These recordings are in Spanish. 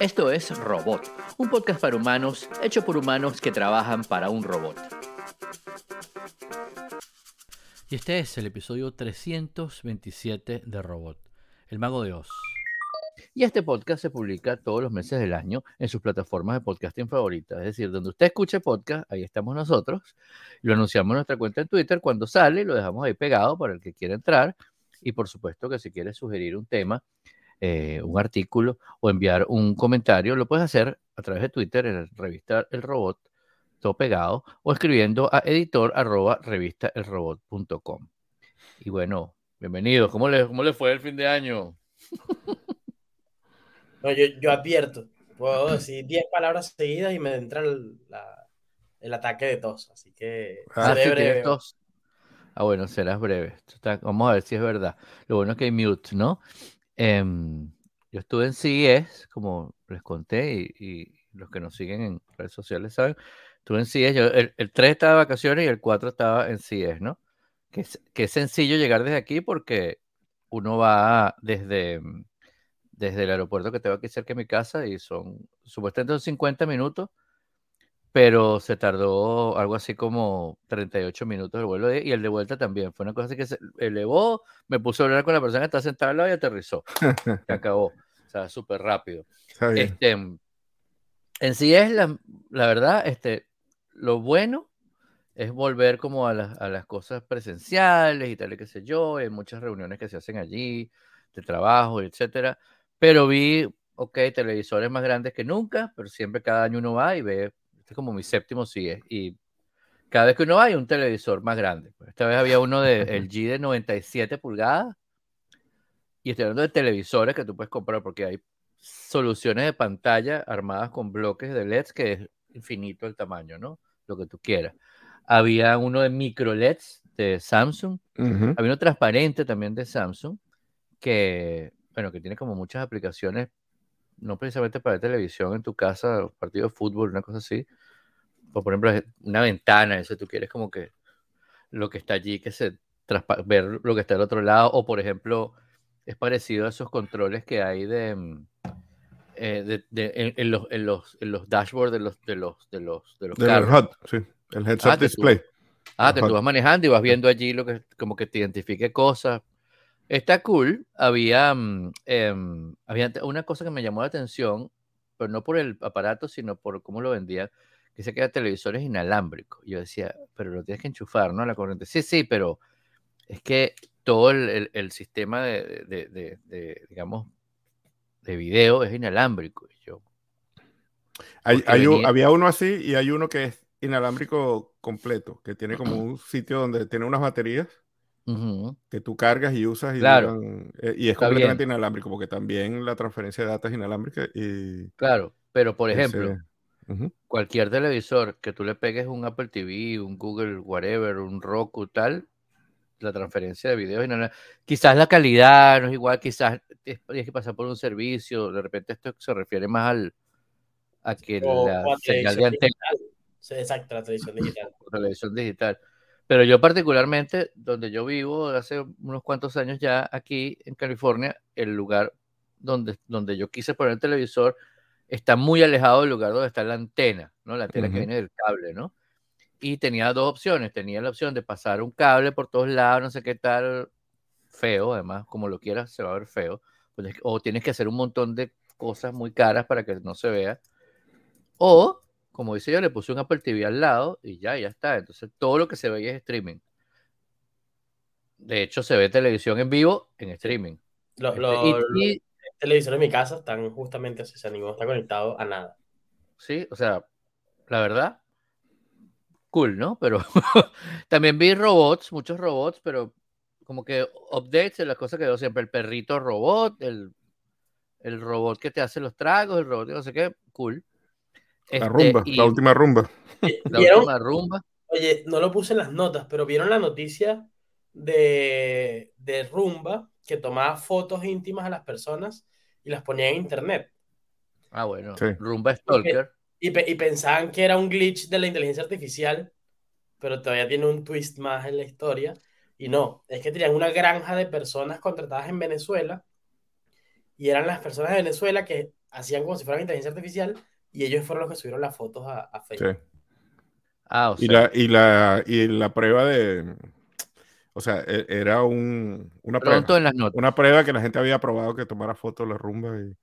Esto es Robot, un podcast para humanos hecho por humanos que trabajan para un robot. Y este es el episodio 327 de Robot, el mago de Oz. Y este podcast se publica todos los meses del año en sus plataformas de podcasting favoritas. Es decir, donde usted escuche podcast, ahí estamos nosotros. Lo anunciamos en nuestra cuenta en Twitter cuando sale, lo dejamos ahí pegado para el que quiera entrar. Y por supuesto que si quiere sugerir un tema, eh, un artículo o enviar un comentario, lo puedes hacer a través de Twitter en revista El Robot, todo pegado, o escribiendo a editor arroba revistaelrobot.com. Y bueno, bienvenidos. ¿Cómo le, ¿Cómo fue el fin de año? No, yo, yo advierto, puedo decir 10 palabras seguidas y me entra el, la, el ataque de tos, así que Ah, seré breve. tos. Ah, bueno, serás breve. Está- Vamos a ver si es verdad. Lo bueno es que hay mute, ¿no? Em, yo estuve en CES, como les conté, y, y los que nos siguen en redes sociales saben, estuve en CES. Yo, el, el 3 estaba de vacaciones y el 4 estaba en CES, ¿no? Que que es sencillo llegar desde aquí porque uno va desde, desde el aeropuerto que tengo aquí cerca de mi casa y son supuestamente son 50 minutos pero se tardó algo así como 38 minutos el vuelo de- y el de vuelta también. Fue una cosa así que se elevó, me puse a hablar con la persona que está sentada al lado y aterrizó. Se acabó. O sea, súper rápido. Este, en sí es la, la verdad, este, lo bueno es volver como a las, a las cosas presenciales y tal y qué sé yo. Hay muchas reuniones que se hacen allí, de trabajo, etcétera. Pero vi, ok, televisores más grandes que nunca, pero siempre cada año uno va y ve, este es como mi séptimo sigue. Y cada vez que uno va hay un televisor más grande. Pues esta vez había uno de LG de 97 pulgadas. Y estoy hablando de televisores que tú puedes comprar porque hay soluciones de pantalla armadas con bloques de LEDs que es infinito el tamaño, ¿no? Lo que tú quieras. Había uno de micro LEDs de Samsung. Ujú. Había uno transparente también de Samsung que, bueno, que tiene como muchas aplicaciones, no precisamente para televisión en tu casa, partido de fútbol, una cosa así. Por ejemplo, una ventana, eso tú quieres como que lo que está allí, que se ver lo que está al otro lado, o por ejemplo, es parecido a esos controles que hay de, mm, eh, de- de- en, en los, en, los, en los dashboards de los, de los, de los, de los Del carros. HUD, sí. El heads Ah, up que tú- display. Ah, que tú Ajá. vas manejando y vas viendo allí lo que como que te identifique cosas. Está cool. Había, em, había te- una cosa que me llamó la atención, pero no por el aparato, sino por cómo lo vendían, que se queda televisores inalámbricos. Yo decía, pero lo tienes que enchufar, ¿no? La corriente. Sí, sí, pero es que todo el, el- el sistema de, de- de- de, digamos, de video es inalámbrico. Yo, Hay- hay venía- había uno así y hay uno que es inalámbrico completo, que tiene como un sitio donde tiene unas baterías ujú, que tú cargas y usas y, Claro. duran- eh, y es Está completamente inalámbrico, porque también la transferencia de datos es inalámbrica y claro, pero por ese- cualquier televisor que tú le pegues un Apple TV, un Google, whatever, un Roku, tal, la transferencia de videos, y no- no- quizás la calidad no es igual, quizás es- tienes que pasar por un servicio, de repente esto se refiere más al a que O- la o a señal de televisión antena digital. Sí, exacto, la televisión digital. televisión digital. Pero yo particularmente, donde yo vivo hace unos cuantos años ya aquí en California, el lugar donde, donde yo quise poner el televisor está muy alejado del lugar donde está la antena, ¿no? La antena que Ujú. viene del cable, ¿no? Y tenía dos opciones. Tenía la opción de pasar un cable por todos lados, no sé qué tal, feo, además, como lo quieras, se va a ver feo. Pues es que- O tienes que hacer un montón de cosas muy caras para que no se vea. O, como dice yo, le puse un Apple TV al lado y ya, ya está. Entonces todo lo que se ve es streaming. De hecho, se ve televisión en vivo en streaming. Los, Este, los- y- y- televisores de mi casa están justamente así, o sea, ninguno está conectado a nada. sí, o sea, la verdad, cool, ¿no? Pero también vi robots, muchos robots, pero como que updates de las cosas que veo siempre. El perrito robot, el, el robot que te hace los tragos, el robot que no sé qué, cool. La Este, rumba, y la última rumba. la ¿Vieron? última rumba. Oye, no lo puse en las notas, pero vieron la noticia de, de Rumba que tomaba fotos íntimas a las personas y las ponía en internet. Ah, bueno, Sí. rumba stalker. Y, pe- y pensaban que era un glitch de la inteligencia artificial, pero todavía tiene un twist más en la historia. Y no, es que tenían una granja de personas contratadas en Venezuela y eran las personas de Venezuela que hacían como si fueran inteligencia artificial y ellos fueron los que subieron las fotos a, a Facebook. Sí. Ah, o Y sea, la, y la, y la prueba de, o sea, e- era un, una pronto prueba, en las notas. una prueba que la gente había probado que tomara fotos de la rumba y,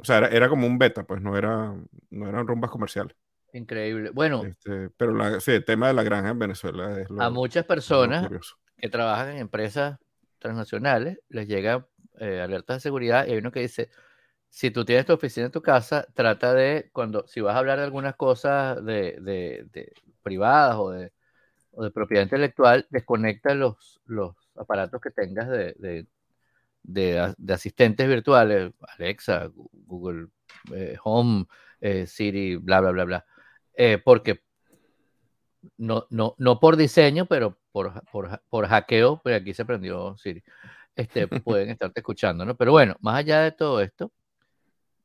o sea, era, era como un beta, pues no era, no eran rumbas comerciales. Increíble. Bueno, Este, pero la, sí, el tema de la granja en Venezuela es lo, a muchas personas que trabajan en empresas transnacionales les llegan eh, alertas de seguridad y hay uno que dice, si tú tienes tu oficina en tu casa, trata de, cuando, si vas a hablar de algunas cosas de, de- de privadas o de, o de propiedad intelectual, desconecta los, los aparatos que tengas de, de, de asistentes virtuales, Alexa, Google eh, Home, eh, Siri, bla, bla, bla, bla, eh, porque no, no, no por diseño, pero por, por, por hackeo, pero aquí se prendió Siri, este, pueden estarte escuchando, ¿no? Pero bueno, más allá de todo esto,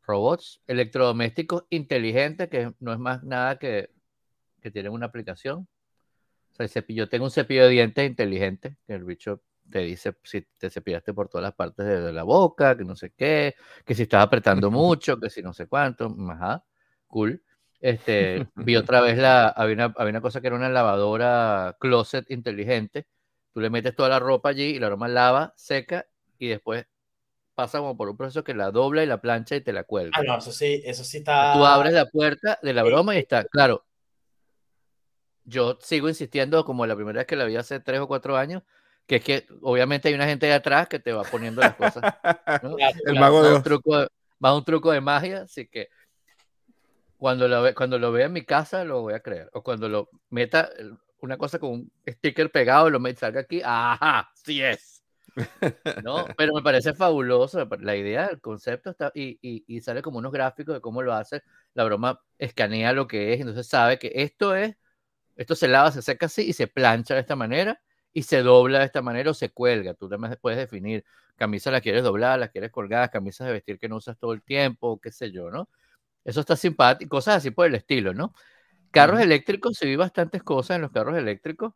robots electrodomésticos inteligentes, que no es más nada que, que tienen una aplicación. O sea, el cepillo, yo tengo un cepillo de dientes inteligente, que el bicho te dice si te cepillaste por todas las partes de, la boca, que no sé qué, que si estás apretando mucho, que si no sé cuánto, ajá, cool. Este, vi otra vez la, había una, había una cosa que era una lavadora closet inteligente. Tú le metes toda la ropa allí y la broma lava, seca y después pasa como por un proceso que la dobla y la plancha y te la cuelga. Ah, no, eso sí, eso sí está. Tú abres la puerta de la broma y está, claro. Yo sigo insistiendo, como la primera vez que la vi hace tres o cuatro años, que es que obviamente hay una gente de atrás que te va poniendo las cosas. ¿no? El mago de un truco más un truco de magia, así que cuando lo, ve, cuando lo vea en mi casa lo voy a creer. O cuando lo meta una cosa con un sticker pegado lo meta, salga aquí, ajá, sí es. ¿no? Pero me parece fabuloso me la idea, el concepto está y, y, y sale como unos gráficos de cómo lo hace. La broma escanea lo que es, entonces sabe que esto es, esto se lava, se seca así y se plancha de esta manera y se dobla de esta manera o se cuelga. Tú también puedes definir, camisas las quieres dobladas, las quieres colgadas, camisas de vestir que no usas todo el tiempo, qué sé yo, ¿no? Eso está simpático, cosas así por el estilo, ¿no? Carros eléctricos, se vi bastantes cosas en los carros eléctricos.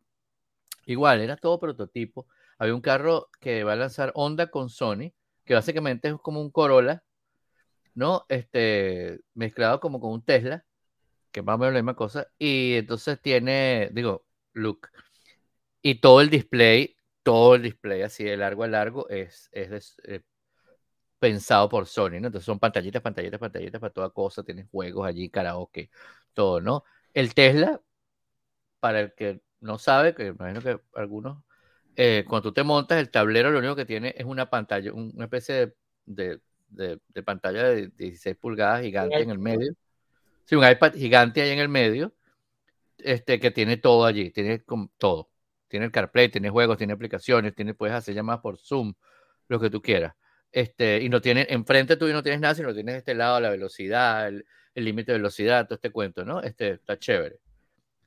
Igual, era todo prototipo. Había un carro que va a lanzar Honda con Sony, que básicamente es como un Corolla, ¿no? Este, mezclado como con un Tesla, que más o menos la misma cosa. Y entonces tiene, digo, look. Y todo el display, todo el display así de largo a largo es, es eh, pensado por Sony, ¿no? Entonces son pantallitas, pantallitas, pantallitas para toda cosa, tienes juegos allí, karaoke, todo, ¿no? El Tesla, para el que no sabe, que imagino que algunos, eh, cuando tú te montas, el tablero lo único que tiene es una pantalla, un- una especie de, de- de- de pantalla de 16 pulgadas gigante en el medio. Sí, un iPad gigante ahí en el medio, este, que tiene todo allí, tiene todo. Tiene el CarPlay, tiene juegos, tiene aplicaciones, tiene, puedes hacer llamadas por Zoom, lo que tú quieras. Este, y no tiene, enfrente tuyo no tienes nada, sino tienes este lado la velocidad, el límite de velocidad, todo este cuento, ¿no? Este, está chévere.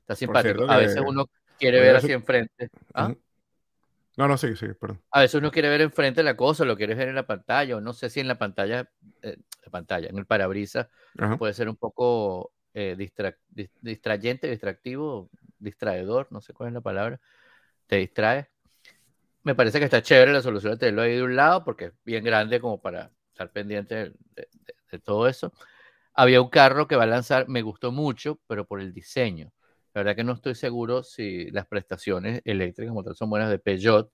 Está simpático. cierto A veces uno quiere ver así enfrente. ¿ah? No, no, sí, sí, perdón. A veces uno quiere ver enfrente la cosa, lo quieres ver en la pantalla, o no sé si en la pantalla, eh, la pantalla, en el parabrisas, Ajá. puede ser un poco eh, distra- dis- distrayente, distractivo, distraedor, no sé cuál es la palabra, te distrae. Me parece que está chévere la solución de tenerlo ahí de un lado, porque es bien grande como para estar pendiente de- de todo eso. Había un carro que va a lanzar, me gustó mucho, pero por el diseño. La verdad que no estoy seguro si las prestaciones eléctricas como tal son buenas de Peugeot.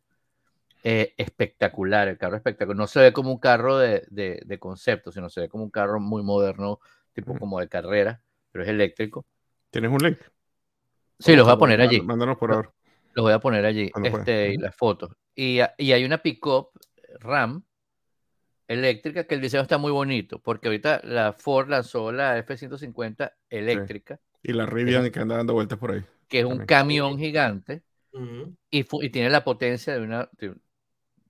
Eh, espectacular, el carro espectacular. No se ve como un carro de, de- de concepto, sino se ve como un carro muy moderno, tipo como de carrera, pero es eléctrico. ¿Tienes un link? Sí, los voy a poner allí. Mándanos por ahora. Los voy a poner allí, Cuando este, y las fotos. Y, y hay una pick-up RAM eléctrica que el diseño está muy bonito, porque ahorita la Ford lanzó la F-150 eléctrica, Y la Rivian que anda dando vueltas por ahí. que es un También. camión gigante Ujú. y, fu- y tiene la potencia de una, de-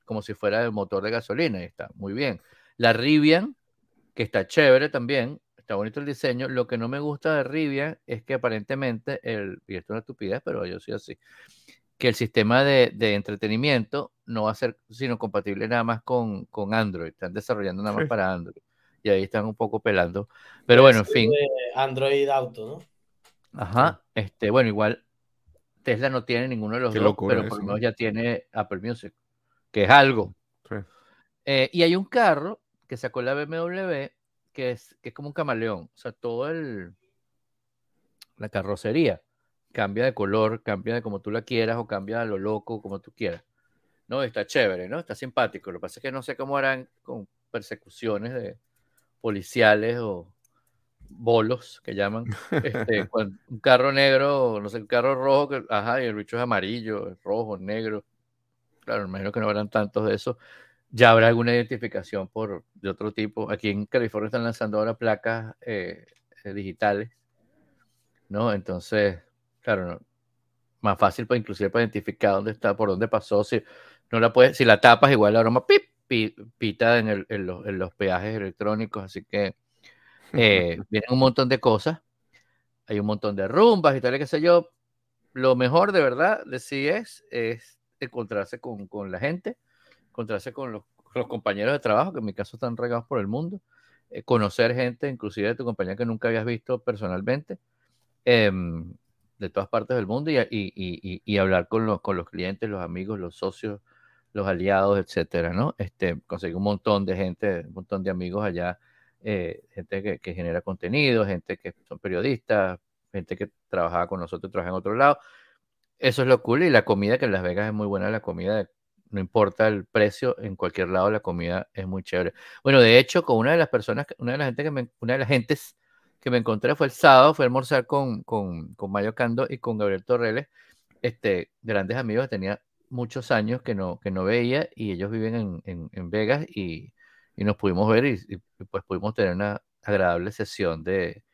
como si fuera el motor de gasolina, y está muy bien. La Rivian, que está chévere también, está bonito el diseño. Lo que no me gusta de Rivian es que aparentemente, el, y esto es una estupidez, pero yo soy así, que el sistema de, de entretenimiento no va a ser sino compatible nada más con, con Android. Están desarrollando nada más Sí. para Android. Y ahí están un poco pelando. Pero bueno, en fin. Android Auto, ¿no? Ajá. Este, bueno, igual Tesla no tiene ninguno de los Qué dos, pero por lo ¿no? menos ya tiene Apple Music, que es algo. Sí. Eh, y hay un carro que sacó la BMW, que es, que es como un camaleón. O sea, todo el. La carrocería cambia de color, cambia de como tú la quieras o cambia a lo loco, como tú quieras. No, está chévere, ¿no? Está simpático. Lo que pasa es que no sé cómo harán con persecuciones de policiales o bolos que llaman. Este, un carro negro, no sé, un carro rojo, que, ajá, y el bicho es amarillo, rojo, negro. Claro, imagino que no habrán tantos de eso. Ya habrá alguna identificación por, de otro tipo. Aquí en California están lanzando ahora placas eh, eh, digitales, ¿no? Entonces, claro, no, más fácil para inclusive para identificar dónde está, por dónde pasó. Si no la puedes, si la tapas, igual la broma pip, pita en, el, en, los, en, los, peajes electrónicos. Así que eh, vienen un montón de cosas. Hay un montón de rumbas y tal, qué sé yo. Lo mejor de verdad de sí es, es encontrarse con, con la gente, encontrarse con los, los, compañeros de trabajo, que en mi caso están regados por el mundo, eh, conocer gente, inclusive de tu compañía que nunca habías visto personalmente. Eh, de todas partes del mundo y, y, y, y, hablar con los, con los clientes, los amigos, los socios, los aliados, etcétera, ¿no? Este, conseguí un montón de gente, un montón de amigos allá, eh, gente que, que, genera contenido, gente que son periodistas, gente que trabajaba con nosotros, trabaja en otro lado. Eso es lo cool y la comida que en Las Vegas es muy buena, la comida, no importa el precio, en cualquier lado la comida es muy chévere. Bueno, de hecho, con una de las personas, una de las gente que me, una de las gentes que me encontré fue el sábado, fue a almorzar con, con, con Mayo Cando y con Gabriel Torreles, este, grandes amigos tenía muchos años que no, que no veía y ellos viven en, en, en Vegas y, y, nos pudimos ver y, y, pues pudimos tener una agradable sesión de,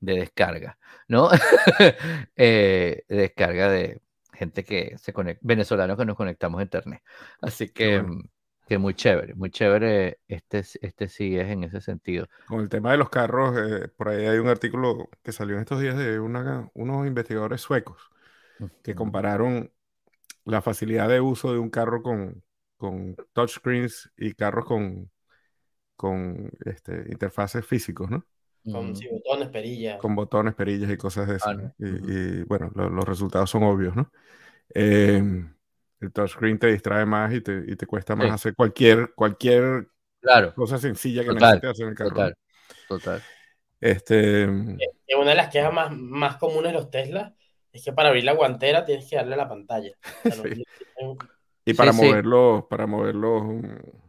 de descarga, ¿no? eh, de descarga de gente que se conecta, venezolanos que nos conectamos a internet. Así que... Bueno que muy chévere, muy chévere. Este, este sí es en ese sentido. Con el tema de los carros, eh, por ahí hay un artículo que salió en estos días de una, unos investigadores suecos que compararon la facilidad de uso de un carro con, con touchscreens y carros con, con este, interfaces físicos, ¿no? Con sí, botones, perillas. Con botones, perillas y cosas de eso. Ah, ¿no? y, uh -huh. y, bueno, lo, los resultados son obvios, ¿no? Eh, el touchscreen te distrae más y te, y te cuesta más sí. hacer cualquier, cualquier claro. cosa sencilla que total, necesites hacer en el carro. Total, total. Este, y una de las quejas más, más comunes de los Tesla es que para abrir la guantera tienes que darle a la pantalla. O sea, sí. no, y para sí, moverlo, para moverlo. Para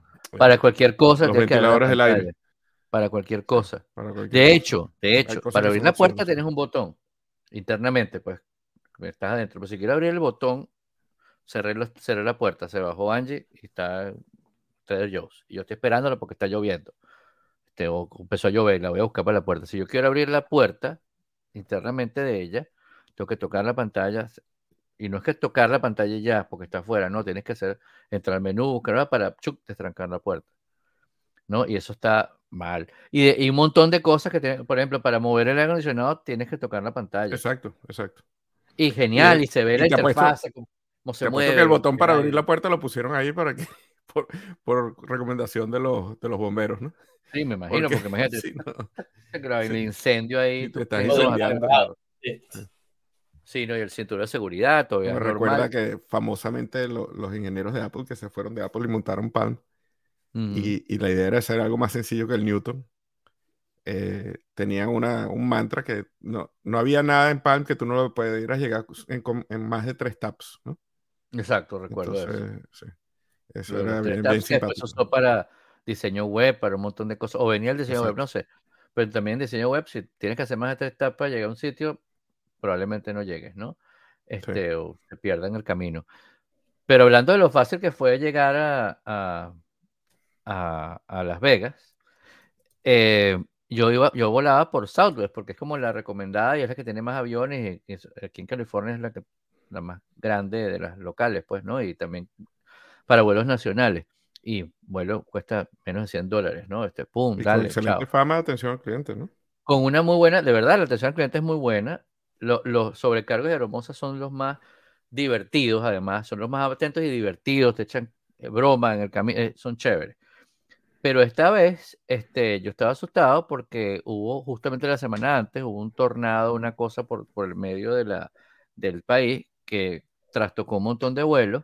cualquier cosa. Los ventiladores del aire. Para cualquier cosa. Para cualquier de cosa. hecho, de hecho, para abrir la puerta tienes un botón internamente, pues estás adentro. Pero si quieres abrir el botón, cerré, los, cerré la puerta, se bajó Angie y está Trader Joe's. Y yo estoy esperándola porque está lloviendo. Este, o empezó a llover, la voy a buscar para la puerta. Si yo quiero abrir la puerta internamente de ella, tengo que tocar la pantalla. Y no es que tocar la pantalla ya, porque está afuera, no, tienes que hacer, entrar al menú, buscar para chuc, destrancar la puerta. ¿No? Y eso está mal. Y, de, y, un montón de cosas que, tienen, por ejemplo, para mover el aire acondicionado tienes que tocar la pantalla. Exacto, exacto. Y genial, y, y se ve y la interfaz. Cómo se mueve. que el botón para abrir la puerta lo pusieron ahí para que, por, por recomendación de los, de los bomberos, ¿no? Sí, me imagino, porque, porque imagínate, sí, no. el incendio ahí. Te estás incendiando. Sí. no, y el cinturón de seguridad todavía. Me recuerda que famosamente lo, los ingenieros de Apple que se fueron de Apple y montaron Palm, mm. y, y, la idea era hacer algo más sencillo que el Newton. Eh, tenían una, un mantra que no, no había nada en Palm que tú no lo pudieras llegar en, en más de tres taps, ¿no? Exacto, recuerdo Entonces, eso. Sí. Eso era bien, bien simpático. Eso para diseño web, para un montón de cosas. O venía el diseño Exacto. web, no sé. Pero también diseño web, si tienes que hacer más de tres etapas, llegar a un sitio, probablemente no llegues, ¿no? Este, sí. O te pierdan el camino. Pero hablando de lo fácil que fue llegar a, a, a, a Las Vegas, eh, yo iba, yo volaba por Southwest, porque es como la recomendada y es la que tiene más aviones. Y, y aquí en California es la que la más grande de las locales, pues, ¿no? Y también para vuelos nacionales. Y vuelo cuesta menos de 100 dólares, ¿no? Este, pum, y dale, con excelente chao. fama de atención al cliente, ¿no? Con una muy buena, de verdad, la atención al cliente es muy buena. Los, sobrecargos de Aeromoza son los más divertidos, además, son los más atentos y divertidos, te echan broma en el camino, eh, son chéveres. Pero esta vez, este, yo estaba asustado porque hubo, justamente la semana antes, hubo un tornado, una cosa por, por el medio de la, del país que trastocó un montón de vuelos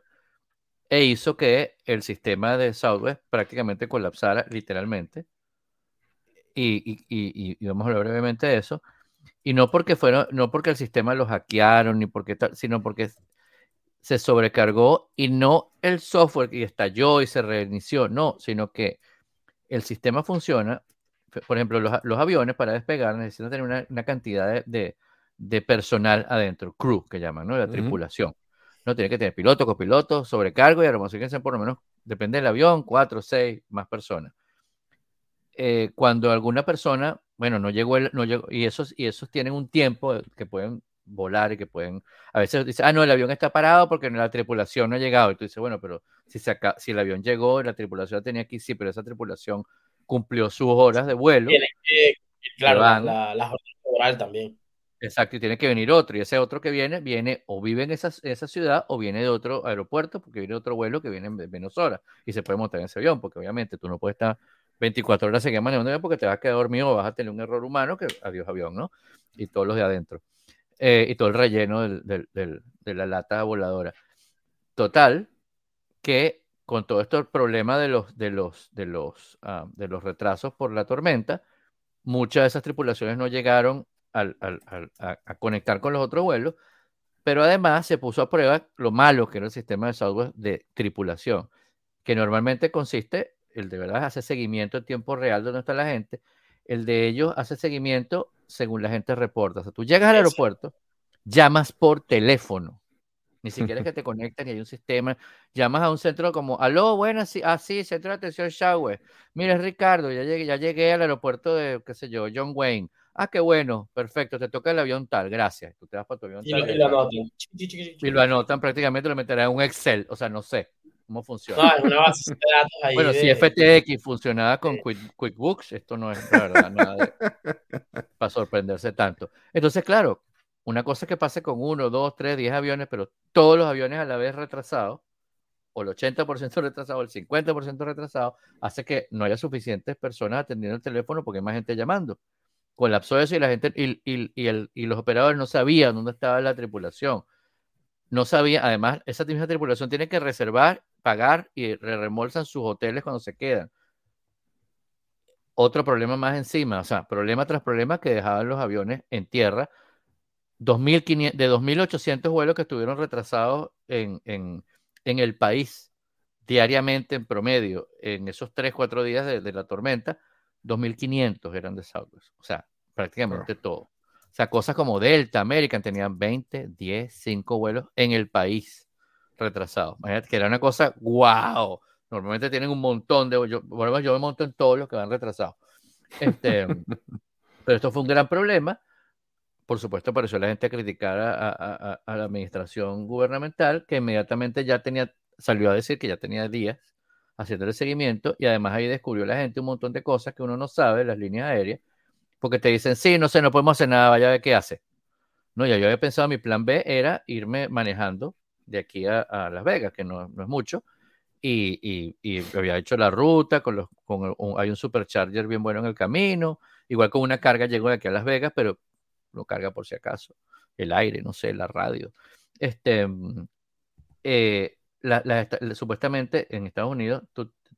e hizo que el sistema de Southwest prácticamente colapsara literalmente. Y, vamos a hablar brevemente de eso. Y no porque fueron, no porque el sistema lo hackearon, ni porque tal, sino porque se sobrecargó y no el software que estalló y se reinició, no, sino que el sistema funciona. Por ejemplo, los, aviones para despegar necesitan tener una, cantidad de, personal adentro, crew que llaman, ¿no? La tripulación. No tiene que tener piloto, copiloto, sobrecargo y aeromosférica por lo menos, depende del avión, cuatro, seis, más personas. Eh, cuando alguna persona, bueno, no llegó, el, no llegó y, esos, y esos tienen un tiempo que pueden volar y que pueden, a veces dice, ah, no, el avión está parado porque la tripulación no ha llegado. Y tú dices, bueno, pero si, se si el avión llegó la tripulación tenía aquí, sí, pero esa tripulación cumplió sus horas de vuelo. Tiene que, claro, las horas de volar también. Exacto, y tiene que venir otro, y ese otro que viene, viene o vive en esa, esa ciudad o viene de otro aeropuerto, porque viene de otro vuelo que viene en menos horas, y se puede montar en ese avión, porque obviamente tú no puedes estar 24 horas seguidas manejando porque te vas a quedar dormido o vas a tener un error humano, que adiós avión, ¿no? Y todos los de adentro. Eh, y todo el relleno de la lata voladora. Total, que con todo esto el problema de los, de los, de los, ah, de los retrasos por la tormenta, muchas de esas tripulaciones no llegaron a, conectar con los otros vuelos, pero además se puso a prueba lo malo que era el sistema de software de tripulación, que normalmente consiste, el de verdad hace seguimiento en tiempo real de donde está la gente, el de ellos hace seguimiento según la gente reporta. O sea, tú llegas al aeropuerto, llamas por teléfono ni siquiera es que te conecten y hay un sistema. Llamas a un centro como, aló, buenas, sí, ah, sí, centro de atención Shower. Mira, Ricardo, ya llegué, ya llegué al aeropuerto de, qué sé yo, John Wayne. Ah, qué bueno, perfecto, te toca el avión tal, gracias. Tú te vas para tu avión y Lo, y lo anotan. Y lo anotan prácticamente, lo meterán en un Excel, o sea, no sé cómo funciona. No, una base de datos ahí bueno, si FTX funcionaba con QuickBooks, esto no es la verdad nada para sorprenderse tanto. Entonces, claro, una cosa que pase con uno, dos, tres, diez aviones, pero todos los aviones a la vez retrasados, o el 80% retrasado, o el 50% retrasado, hace que no haya suficientes personas atendiendo el teléfono porque hay más gente llamando. Colapsó eso y la gente y, y, el, y los operadores no sabían dónde estaba la tripulación. No sabía, además, esa misma tripulación tiene que reservar, pagar y reembolsan sus hoteles cuando se quedan. Otro problema más encima, o sea, problema tras problema que dejaban los aviones en tierra 2.500, de 2.800 vuelos que estuvieron retrasados en, el país diariamente en promedio en esos 3, 4 días de, la tormenta, 2.500 eran de Southwest. O sea, prácticamente todo. O sea, cosas como Delta, American tenían 20, 10, 5 vuelos en el país retrasados. Imagínate que era una cosa, wow. Normalmente tienen un montón de. Yo, bueno, yo me monto en todos los que van retrasados. Este, pero esto fue un gran problema por supuesto, eso la gente a criticar a, la administración gubernamental, que inmediatamente ya tenía, salió a decir que ya tenía días haciendo el seguimiento y además ahí descubrió la gente un montón de cosas que uno no sabe, las líneas aéreas, porque te dicen, sí, no sé, no podemos hacer nada, vaya a ver qué hace. No, ya yo había pensado, mi plan B era irme manejando de aquí a, Las Vegas, que no, es mucho, y, había hecho la ruta, con los, con hay un supercharger bien bueno en el camino, igual con una carga llego de aquí a Las Vegas, pero lo carga por si acaso, el aire, no sé, la radio. Este, mm, eh, supuestamente en Estados Unidos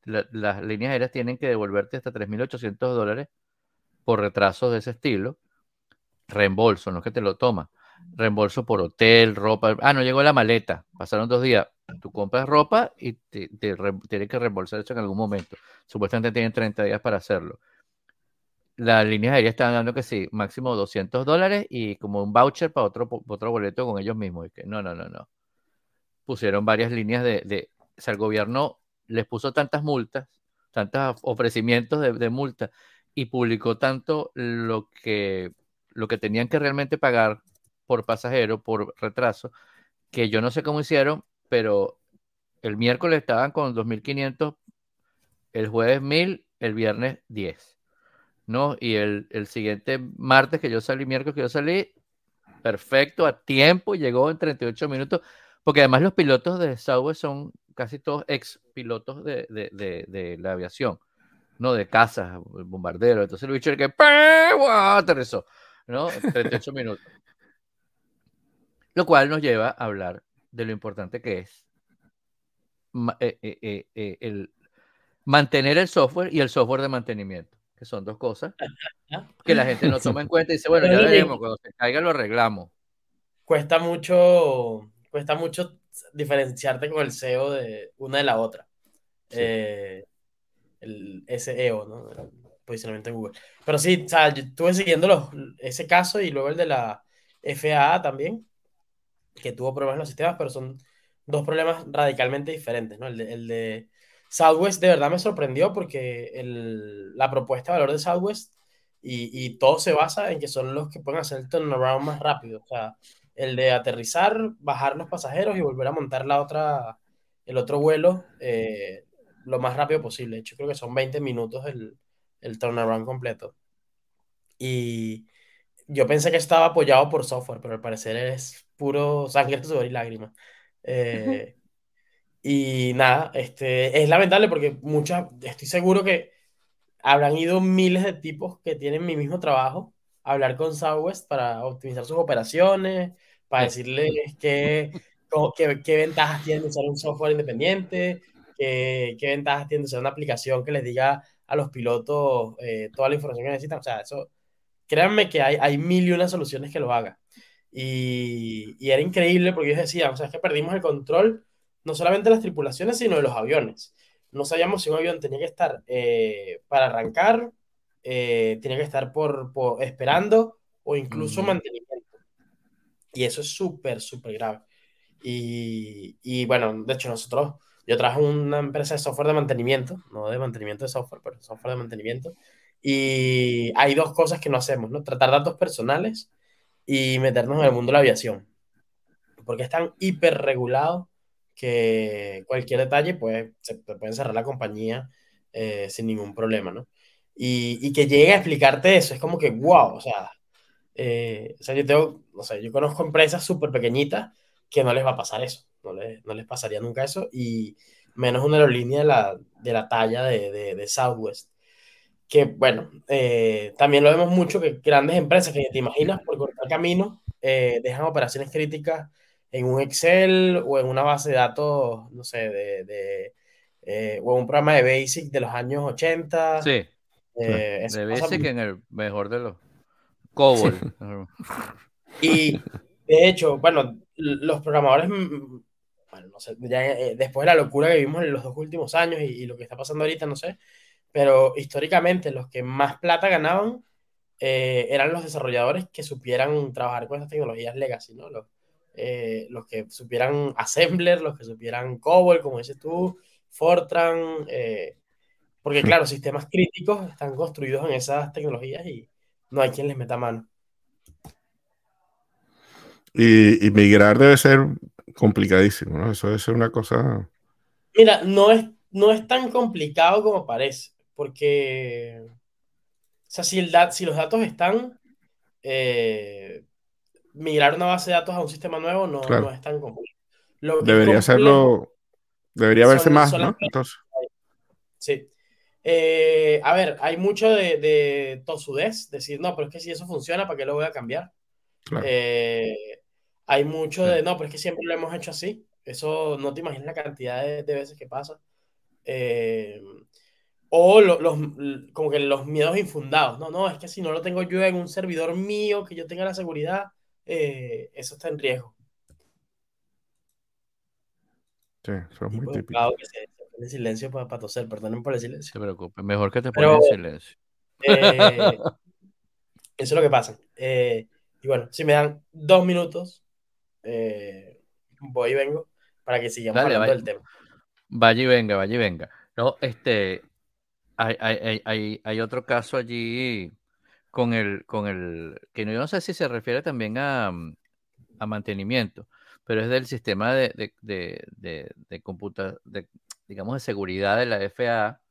las líneas aéreas tienen que devolverte hasta 3.800 dólares por retrasos de ese estilo. Reembolso, no es que te lo toma. Reembolso por hotel, ropa. Ah, no llegó la maleta. Pasaron dos días. Tú compras ropa y te, tienes que reembolsar eso en algún momento. Supuestamente tienen 30 días para hacerlo las líneas aéreas estaban dando que sí, máximo 200 dólares y como un voucher para otro, otro boleto con ellos mismos. Y que no, no, no, no. Pusieron varias líneas de, de o sea, el gobierno les puso tantas multas, tantos ofrecimientos de, de multa y publicó tanto lo que, lo que tenían que realmente pagar por pasajero, por retraso, que yo no sé cómo hicieron, pero el miércoles estaban con 2.500, el jueves 1.000, el viernes 10. ¿no? Y el, siguiente martes que yo salí, miércoles que yo salí, perfecto, a tiempo, llegó en 38 minutos, porque además los pilotos de Southwest son casi todos ex pilotos de, la aviación, ¿no? De casas, bombardero. Entonces el bicho el que aterrizó, ¿no? 38 minutos. Lo cual nos lleva a hablar de lo importante que es eh, eh, eh, el mantener el software y el software de mantenimiento, que son dos cosas que la gente no toma en cuenta y dice, bueno, ya veremos, cuando se caiga lo arreglamos. Cuesta mucho, cuesta mucho diferenciarte con el SEO de una de la otra. el SEO, ¿no? El posicionamiento en Google. Pero sí, o sea, yo estuve siguiendo los, ese caso y luego el de la FAA también, que tuvo problemas en los sistemas, pero son dos problemas radicalmente diferentes, ¿no? El de, el de Southwest de verdad me sorprendió porque el, la propuesta de valor de Southwest y, y, todo se basa en que son los que pueden hacer el turnaround más rápido. O sea, el de aterrizar, bajar los pasajeros y volver a montar la otra, el otro vuelo eh, lo más rápido posible. De hecho, creo que son 20 minutos el, el turnaround completo. Y yo pensé que estaba apoyado por software, pero al parecer es puro sangre, sudor y lágrimas. Eh, y nada, este, es lamentable porque muchas, estoy seguro que habrán ido miles de tipos que tienen mi mismo trabajo a hablar con Southwest para optimizar sus operaciones, para decirles qué, qué, qué ventajas tiene usar un software independiente, qué, qué ventajas tiene usar una aplicación que les diga a los pilotos eh, toda la información que necesitan. O sea, eso, créanme que hay, hay mil y una soluciones que lo hagan. Y, y, era increíble porque ellos decían, o sea, es que perdimos el control no solamente de las tripulaciones, sino de los aviones. No sabíamos si un avión tenía que estar eh, para arrancar, eh, tenía que estar por, por esperando o incluso mm. mantenimiento. Y eso es súper, súper grave. Y, y, bueno, de hecho nosotros, yo trabajo en una empresa de software de mantenimiento, no de mantenimiento de software, pero software de mantenimiento. Y hay dos cosas que no hacemos, ¿no? Tratar datos personales y meternos en el mundo de la aviación. Porque es tan hiperregulado que cualquier detalle pues, se puede cerrar la compañía eh, sin ningún problema, ¿no? Y, y, que llegue a explicarte eso, es como que, wow, o sea, eh, o sea yo tengo, no sé, yo conozco empresas súper pequeñitas que no les va a pasar eso, no les, no les pasaría nunca eso, y menos una aerolínea de la, de la talla de, de, de Southwest que bueno, eh, también lo vemos mucho que grandes empresas que te imaginas por cortar camino eh, dejan operaciones críticas en un Excel o en una base de datos, no sé, de, de eh, o en un programa de Basic de los años 80. Sí. de Basic en el mejor de los COBOL. y de hecho, bueno, los programadores, bueno, no sé, ya, después de la locura que vivimos en los dos últimos años y, y lo que está pasando ahorita, no sé, pero históricamente los que más plata ganaban eh, eran los desarrolladores que supieran trabajar con estas tecnologías legacy, ¿no? Los, eh, los que supieran Assembler, los que supieran COBOL, como dices tú, Fortran, eh, porque claro, sistemas críticos están construidos en esas tecnologías y no hay quien les meta mano. Y, y migrar debe ser complicadísimo, ¿no? Eso debe ser una cosa... Mira, no es, no es tan complicado como parece porque, o sea, si, el si los datos están, eh, migrar una base de datos a un sistema nuevo no, no es tan común. debería serlo, debería verse más, ¿no? Entonces. Sí. Eh, a ver, hay mucho de, de, tosudez, decir, no, pero es que si eso funciona, ¿para qué lo voy a cambiar? Eh, hay mucho de, no, pero es que siempre lo hemos hecho así. Eso no te imaginas la cantidad de, de veces que pasa. Eh, o los, como que los miedos infundados. No, no, es que si no lo tengo yo en un servidor mío, que yo tenga la seguridad, eh, eso está en riesgo. Sí, eso es muy típico. Que se, pone silencio para, para, toser, perdonen por el silencio. No te preocupes, mejor que te pongas en silencio. Eh, eso es lo que pasa. Eh, y bueno, si me dan dos minutos, eh, voy y vengo para que sigamos Dale, hablando vaya, del tema. Vaya y venga, vaya y venga. No, este, hay, hay, hay, hay, otro caso allí con el, con el, que yo no sé si se refiere también a, mm, a mantenimiento, pero es del sistema de, de, de, de, de computa, de, digamos, de seguridad de la FAA,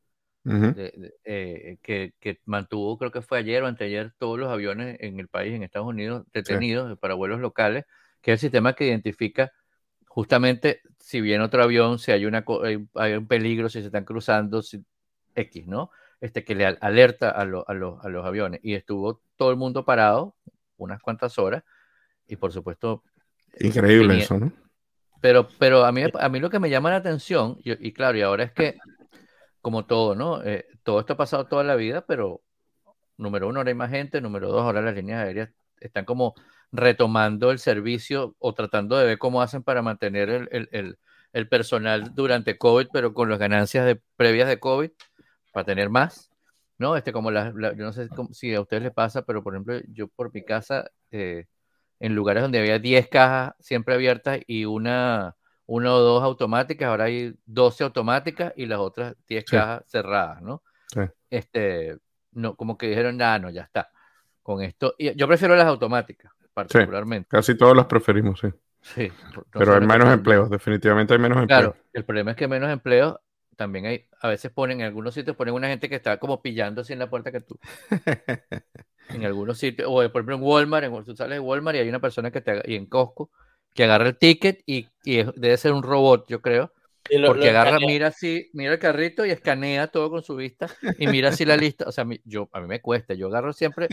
uh -huh. eh, que, que, mantuvo, creo que fue ayer o anteayer, todos los aviones en el país, en Estados Unidos, detenidos sí. para vuelos locales, que es el sistema que identifica justamente si viene otro avión, si hay, una, hay, hay un peligro, si se están cruzando, si X, ¿no? Este, que le alerta a, lo, a, lo, a, los aviones. Y estuvo todo el mundo parado unas cuantas horas y por supuesto... Increíble tenía, eso, ¿no? Pero, pero a, mí, a mí lo que me llama la atención, y, claro, y ahora es que, como todo, ¿no? Eh, todo esto ha pasado toda la vida, pero número uno, ahora hay más gente, número dos, ahora las líneas aéreas están como retomando el servicio o tratando de ver cómo hacen para mantener el, personal durante COVID, pero con las ganancias de, previas de COVID, para tener más, ¿no? Este, como la, yo no sé si a ustedes les pasa, pero por ejemplo, yo por mi casa, eh, en lugares donde había 10 cajas siempre abiertas y una, una o dos automáticas, ahora hay 12 automáticas y las otras 10 cajas cerradas, ¿no? Este, no, como que dijeron, nada, no, ya está. Con esto, y yo prefiero las automáticas, particularmente. casi todos las preferimos, sí. Sí. Pero hay menos empleos, definitivamente hay menos empleos. Claro, el problema es que menos empleos también hay, a veces ponen, en algunos sitios ponen una gente que está como pillando así en la puerta que tú. en algunos sitios, o por ejemplo en Walmart, en, tú sales de Walmart y hay una persona que te, y en Costco, que agarra el ticket y, y debe ser un robot, yo creo, porque agarra, mira así, mira el carrito y escanea todo con su vista y mira así la lista. O sea, yo, a mí me cuesta. Yo agarro siempre,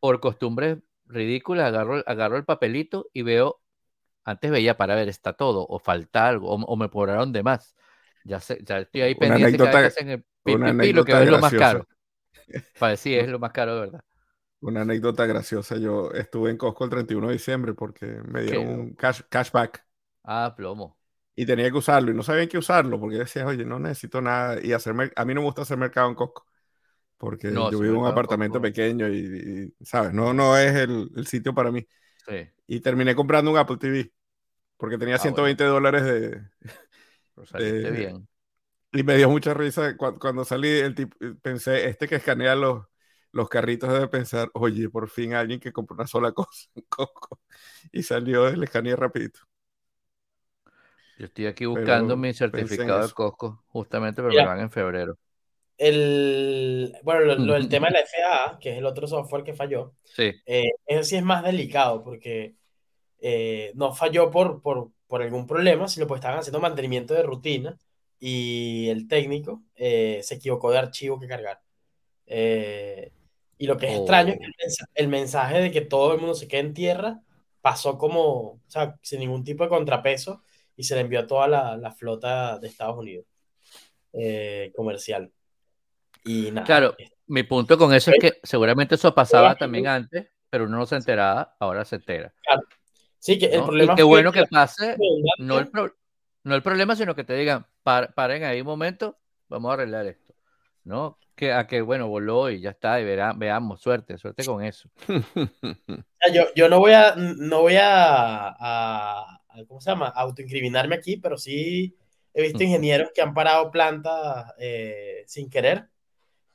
por costumbres ridículas, agarro, agarro el papelito y veo, antes veía para ver, está todo, o falta algo, o, me cobraron de más. Ya, sé, ya estoy ahí pendiente cada vez en el lo que es lo más caro. Para decir, es lo más caro de verdad. Una anécdota graciosa. Yo estuve en Costco el 31 de diciembre porque me dieron un cash, cashback. Ah, plomo y tenía que usarlo y no sabía en qué usarlo porque decía, oye, no necesito nada y hacerme, a mí no me gusta hacer mercado en Costco porque yo vivo en un apartamento pequeño y, ¿sabes? No, no es el, el sitio para mí. Sí. Y terminé comprando un Apple TV porque tenía 120 ah, dólares de... de bien. Y me dio mucha risa cuando, salí, el tipo, pensé, este que escanea los, los carritos debe pensar, oye, por fin alguien que compró una sola cosa en Costco. Y salió, el escaneé rapidito. Yo estoy aquí buscando mi certificado de Costco, justamente, pero me van en febrero. El, bueno, lo, del tema de la FAA, que es el otro software que falló, sí. Eh, eso sí es más delicado porque eh, no falló por, por, por, algún problema, sino porque estaban haciendo mantenimiento de rutina y el técnico eh, se equivocó de archivo que cargar. y lo que es extraño es oh. el mensaje de que todo el mundo se quede en tierra pasó como, o sea, sin ningún tipo de contrapeso y se le envió a toda la, la flota de Estados Unidos eh, comercial. Y nada. Claro, mi punto con eso es que seguramente eso pasaba también antes, pero uno no se enteraba, ahora se entera. Claro. Sí, que el problema. Y qué bueno que, pase, no el, no el problema, sino que te digan, paren ahí un momento, vamos a arreglar esto. ¿No? Que a que, bueno, voló y ya está, y verá, veamos, suerte, suerte con eso. yo, yo no voy a, no voy a ¿cómo se llama? Autoincriminarme aquí, pero sí he visto ingenieros que han parado plantas eh, sin querer.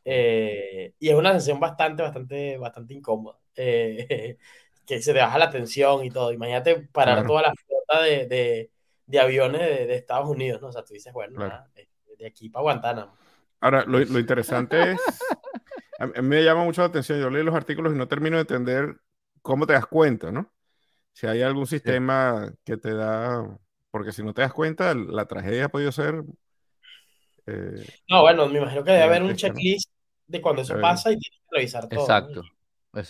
Eh, y es una sensación bastante, bastante, bastante incómoda. Eh, que se te baja la tensión y todo. Imagínate parar toda la flota de, de, de aviones de, Estados Unidos, ¿no? O sea, tú dices, bueno, de, aquí para Guantánamo. Ahora, lo, lo interesante es, a mí me llama mucho la atención, yo leí los artículos y no termino de entender cómo te das cuenta, ¿no? Si hay algún sistema que te da, porque si no te das cuenta, la tragedia ha podido ser... Eh, no, bueno, me imagino que debe haber un checklist de cuando eso pasa y tienes que revisar todo. Exacto,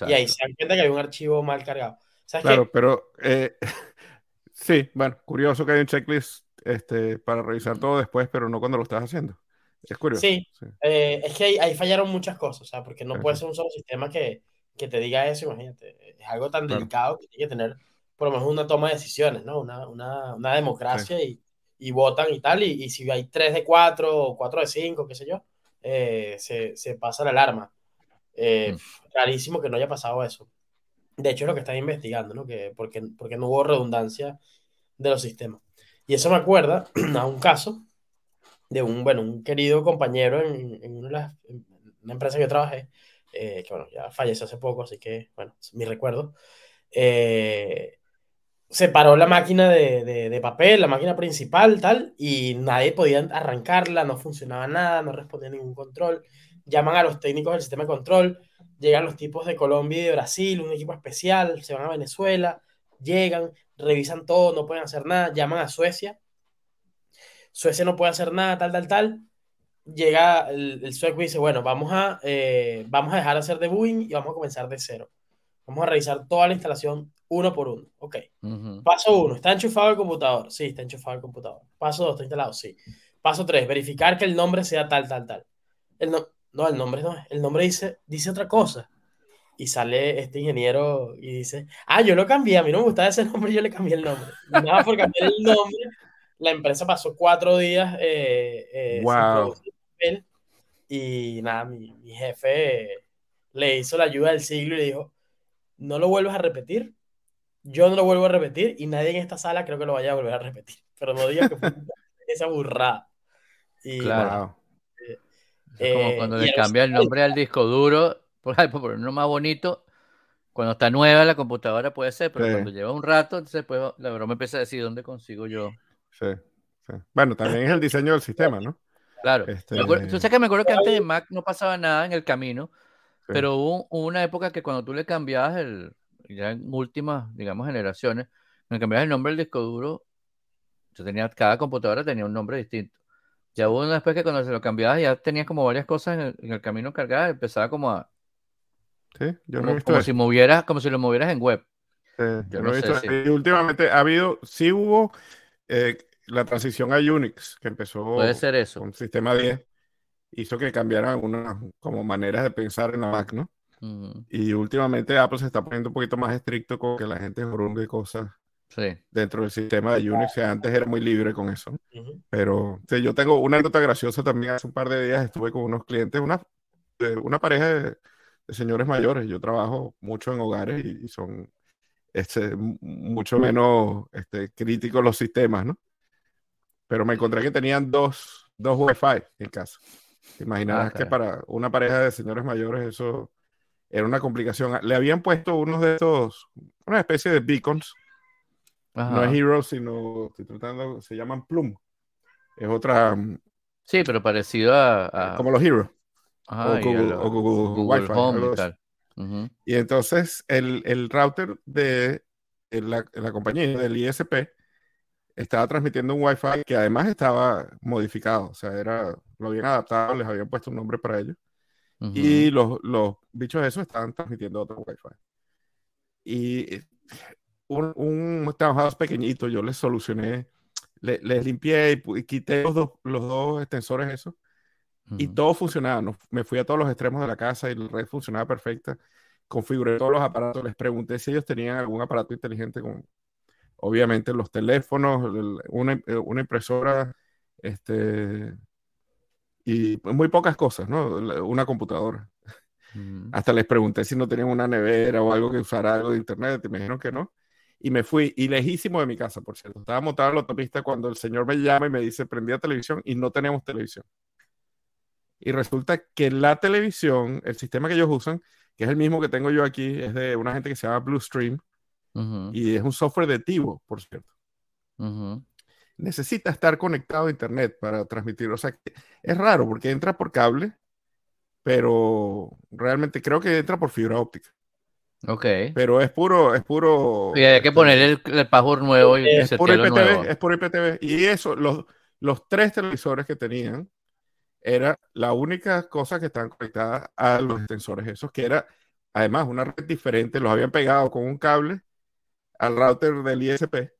Y ahí se dan cuenta que hay un archivo mal cargado. claro, pero eh, sí, bueno, curioso que hay un checklist este, para revisar todo después, pero no cuando lo estás haciendo. Es curioso. Sí, eh, es que ahí, fallaron muchas cosas, o sea, porque no puede ser un solo sistema que, que, te diga eso, imagínate. Es algo tan delicado que tiene que tener por lo menos una toma de decisiones, ¿no? Una, una, una democracia y, y, votan y tal, y, y, si hay 3 de 4 o 4 de 5, qué sé yo, eh, se, se, pasa la alarma. Eh, mm. Rarísimo que no haya pasado eso. De hecho, es lo que están investigando, ¿no? Que porque, porque no hubo redundancia de los sistemas. Y eso me acuerda a un caso de un, bueno, un querido compañero en, en una, una empresa que yo trabajé, eh, que bueno, ya falleció hace poco, así que, bueno, es mi recuerdo. Eh, se paró la máquina de, papel, la máquina principal, tal, y nadie podía arrancarla, no funcionaba nada, no respondía ningún control. Llaman a los técnicos del sistema de control, llegan los tipos de Colombia y de Brasil, un equipo especial, se van a Venezuela, llegan, revisan todo, no pueden hacer nada, llaman a Suecia. Suecia no puede hacer nada, tal, tal, tal. Llega el, sueco y dice, bueno, vamos a, eh, vamos a dejar de hacer de Boeing y vamos a comenzar de cero. Vamos a revisar toda la instalación uno por uno. Ok. Paso uno, ¿está enchufado el computador? Sí, está enchufado el computador. Paso dos, ¿está instalado? Sí. Paso tres, verificar que el nombre sea tal, tal, tal. El no, no, el nombre no, el nombre dice, dice otra cosa. Y sale este ingeniero y dice, ah, yo lo cambié, a mí no me gustaba ese nombre, yo le cambié el nombre. nada por cambiar el nombre, la empresa pasó cuatro días eh, wow. Eh, y nada, mi, mi jefe le hizo la ayuda del siglo y le dijo, no lo vuelvas a repetir, yo no lo vuelvo a repetir y nadie en esta sala creo que lo vaya a volver a repetir. Pero no digas que fue esa burrada. Y, claro. Eh, es como eh, cuando le cambia el nombre al disco duro, por ejemplo, por uno más bonito, cuando está nueva la computadora puede ser, pero cuando lleva un rato, entonces pues, la broma empieza a decir dónde consigo yo. Sí, sí. Bueno, también es el diseño del sistema, ¿no? Claro. Este... Tú sabes que me acuerdo que antes de Mac no pasaba nada en el camino, pero hubo, una época que cuando tú le cambiabas el, ya en últimas, digamos, generaciones, me cambiabas el nombre del disco duro, yo tenía, cada computadora tenía un nombre distinto. Ya hubo una después que cuando se lo cambiabas ya tenías como varias cosas en el, camino cargadas, empezaba como a... Sí, yo no como, como si movieras, como si lo movieras en web. yo no he visto. Y últimamente ha habido, sí hubo eh, la transición a Unix, que empezó Puede ser eso. con sistema 10, hizo que cambiaran algunas como maneras de pensar en la Mac, ¿no? Y últimamente Apple se está poniendo un poquito más estricto con que la gente y cosas dentro del sistema de Unix, que antes era muy libre con eso. Pero yo tengo una anécdota graciosa también. Hace un par de días estuve con unos clientes, una, una pareja de, señores mayores. Yo trabajo mucho en hogares y, son este, mucho menos este, críticos los sistemas, ¿no? Pero me encontré que tenían dos, dos Wi-Fi en casa. Imaginarás ah, que para una pareja de señores mayores eso era una complicación. Le habían puesto unos de estos, una especie de beacons. No es Hero, sino, estoy tratando, se llaman Plum. Es otra. Mm, sí, pero parecido a. Como los Hero. o Google, Home y tal. Y entonces el, el router de la, la, compañía del ISP estaba transmitiendo un Wi-Fi que además estaba modificado, o sea, era, lo habían adaptado, les habían puesto un nombre para ellos. Y los, los bichos esos estaban transmitiendo otro Wi-Fi. Y un, un pequeñito, yo les solucioné, les limpié y, quité los dos, los dos extensores esos. Y todo funcionaba. No, me fui a todos los extremos de la casa y la red funcionaba perfecta. Configuré todos los aparatos. Les pregunté si ellos tenían algún aparato inteligente con, obviamente, los teléfonos, una, una impresora, este, y muy pocas cosas, ¿no? Una computadora. Hasta les pregunté si no tenían una nevera o algo que usara algo de internet, y me dijeron que no. Y me fui, y lejísimo de mi casa, por cierto. Estaba montado en la autopista cuando el señor me llama y me dice, prendí la televisión y no tenemos televisión. Y resulta que la televisión, el sistema que ellos usan, que es el mismo que tengo yo aquí, es de una gente que se llama Bluestream, y es un software de Tivo, por cierto necesita estar conectado a internet para transmitir. O sea, que es raro porque entra por cable, pero realmente creo que entra por fibra óptica. Ok. Pero es puro, es puro. Y hay que poner el, el password nuevo y es puro IPTV, es puro IPTV. Y eso, los, los tres televisores que tenían, era la única cosa que estaban conectadas a los extensores esos, que era además una red diferente, los habían pegado con un cable al router del ISP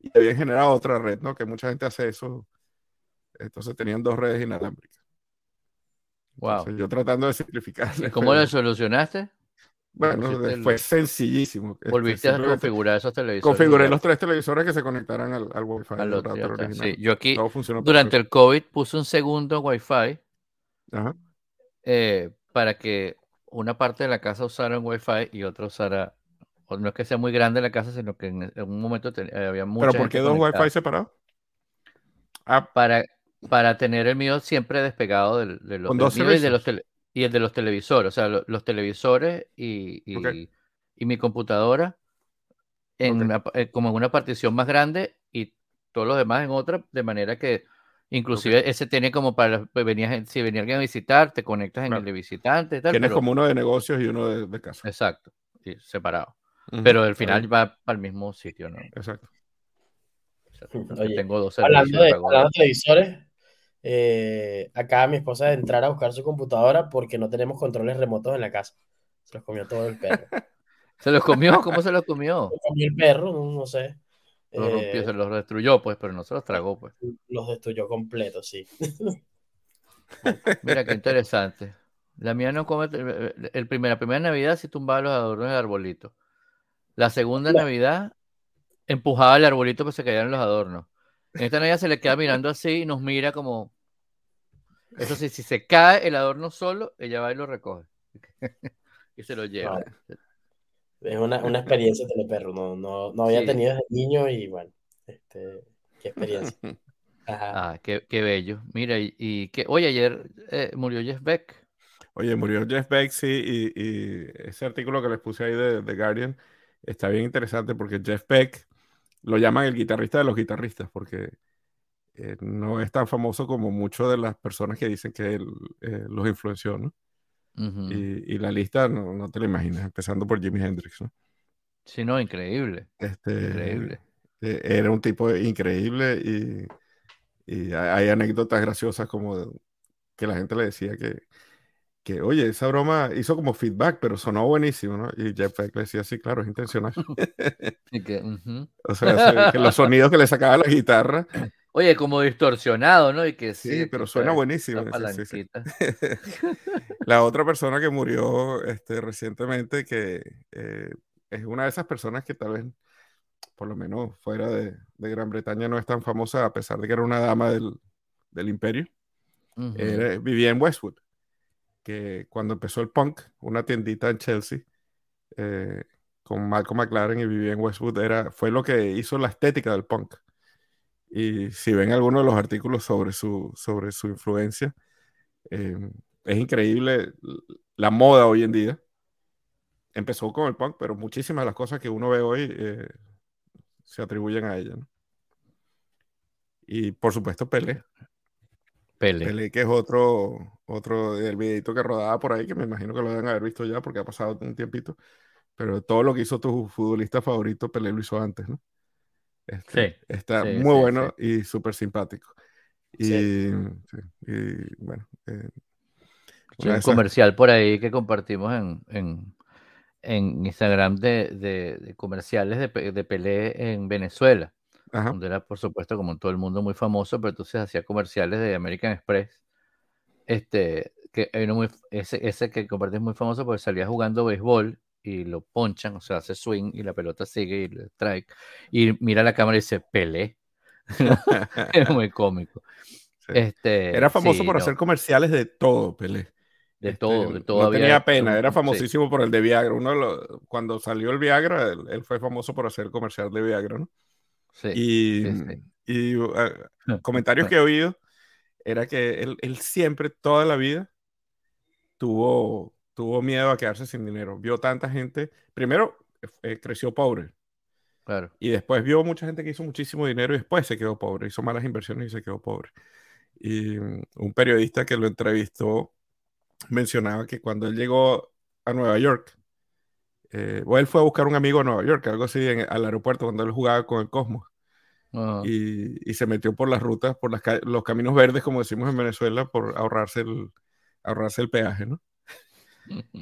y habían generado otra red, ¿no? Que mucha gente hace eso. Entonces tenían dos redes inalámbricas. Wow. yo tratando de simplificar. ¿Cómo lo solucionaste? Bueno, fue sencillísimo. Este, Volviste a configurar esos televisores. Configuré los tres televisores que se conectaran al, al Wi-Fi. sí, yo aquí, durante el COVID, puse un segundo Wi-Fi eh, para que una parte de la casa usara un Wi-Fi y otra usara no es que sea muy grande la casa, sino que en, un momento eh, había mucha ¿Pero por qué dos Wi-Fi separados? Ah. Para, para tener el mío siempre despegado de, los, y, de los y el de los televisores, o sea, los televisores y, y, mi computadora en eh, como en una partición más grande y todos los demás en otra, de manera que inclusive ese tiene como para pues, venía, si venía alguien a visitar, te conectas en el de visitante. Tal, Tienes como uno de negocios y uno de, de casa. Exacto, y separado. Pero al final va al mismo sitio, ¿no? Exacto. tengo dos hablando de, hablando de televisores, eh, acá mi esposa de entrar a buscar su computadora porque no tenemos controles remotos en la casa. Se los comió todo el perro. ¿Se los comió? ¿Cómo se los comió? Se comió el perro, no, no sé. Los rompió, Eh, se los destruyó, pues, pero no se los tragó, pues. los destruyó completo, sí. Mira qué interesante. La mía no come. El, el primer- la primera Navidad sí tumbaba los adornos del arbolito. La segunda Navidad empujaba el arbolito para que se cayeran los adornos. En esta Navidad se le queda mirando así y nos mira como. Eso sí, si se cae el adorno solo, ella va y lo recoge. y se lo lleva. Es una, una experiencia tener perro. No, no, no había Sí. tenido desde niño y bueno, este, qué experiencia. Ajá. Ah, qué, qué bello. Mira, y, y que, oye, ayer eh, murió Jeff Beck. Oye, murió Jeff Beck, sí, y, y ese artículo que les puse ahí de The Guardian está bien interesante porque Jeff Beck lo llaman el guitarrista de los guitarristas porque eh, no es tan famoso como muchas de las personas que dicen que él eh, los influenció, ¿no? Ujú. Y, y la lista no, no te la imaginas, empezando por Jimi Hendrix, ¿no? Sí, no, increíble. Este, Increíble. eh, era un tipo increíble y, y hay, hay anécdotas graciosas como de- que la gente le decía que, que, oye, esa broma hizo como feedback, pero sonó buenísimo, ¿no? Y Jeff Beck le decía, sí, claro, es intencional. Que, ujú. O sea, se- que los sonidos que le sacaba la guitarra, Oye, como distorsionado, ¿no? Y que sí, sí, aquí pero suena buenísimo. sí, sí, sí. La otra persona que murió este, recientemente, que eh, es una de esas personas que tal vez, por lo menos fuera de, de Gran Bretaña, no es tan famosa, a pesar de que era una dama del, del imperio, era- vivía en Westwood, que cuando empezó el punk, una tiendita en Chelsea, eh, con Malcolm McLaren y vivía en Westwood, era, fue lo que hizo la estética del punk. Y si ven algunos de los artículos sobre su, sobre su influencia, eh, es increíble la moda hoy en día. Empezó con el punk, pero muchísimas de las cosas que uno ve hoy eh, se atribuyen a ella. ¿no? Y por supuesto Pelé. Pele. Pelé, que es otro, otro del videito que rodaba por ahí, que me imagino que lo deben haber visto ya porque ha pasado un tiempito. Pero todo lo que hizo tu futbolista favorito, Pelé lo hizo antes, ¿no? Este, Sí, está sí, muy sí, bueno y súper simpático. Y, y, bueno, eh, un esas- comercial por ahí que compartimos en, en, en Instagram de, de- de comerciales de, de Pelé en Venezuela, ajá, donde era, por supuesto, como en todo el mundo, muy famoso, pero entonces hacía comerciales de American Express. Este, que hay uno muy, ese, ese que compartí es muy famoso porque salía jugando béisbol y lo ponchan, o sea, hace swing y la pelota sigue y le strike. Y mira la cámara y dice, Pelé. Es muy cómico. sí. Este, Era famoso sí, por no, hacer comerciales de todo, Pelé. de Este, todo, de todo. No había tenía pena, era sí. famosísimo por el de Viagra. Uno de los- cuando salió el Viagra, él, él fue famoso por hacer comercial de Viagra, ¿no? Sí, y sí, sí. y, uh, comentarios que he oído era que él, él siempre, toda la vida, tuvo, tuvo miedo a quedarse sin dinero. Vio tanta gente, primero eh, creció pobre claro. y después vio mucha gente que hizo muchísimo dinero y después se quedó pobre, hizo malas inversiones y se quedó pobre. Y mm, un periodista que lo entrevistó mencionaba que cuando él llegó a Nueva York, eh, o él fue a buscar un amigo a Nueva York, algo así, en- al aeropuerto cuando él jugaba con el Cosmos y, y se metió por las rutas, por las los caminos verdes, como decimos en Venezuela, por ahorrarse el, ahorrarse el peaje, ¿no?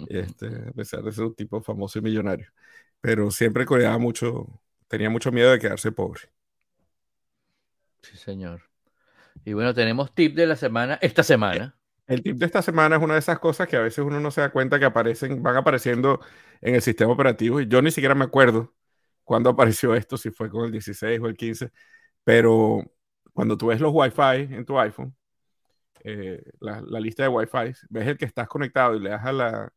Este, a pesar de ser un tipo famoso y millonario. Pero siempre cuidaba mucho, tenía mucho miedo de quedarse pobre. Sí, señor. Y bueno, tenemos tip de la semana, esta semana. El tip de esta semana es una de esas cosas que a veces uno no se da cuenta que aparecen, van apareciendo en el sistema operativo. Y yo ni siquiera me acuerdo cuándo apareció esto, si fue con el 16 o el 15. Pero cuando tú ves los Wi-Fi en tu iPhone, eh, la, lista de Wi-Fi, ves el que estás conectado y le das a la,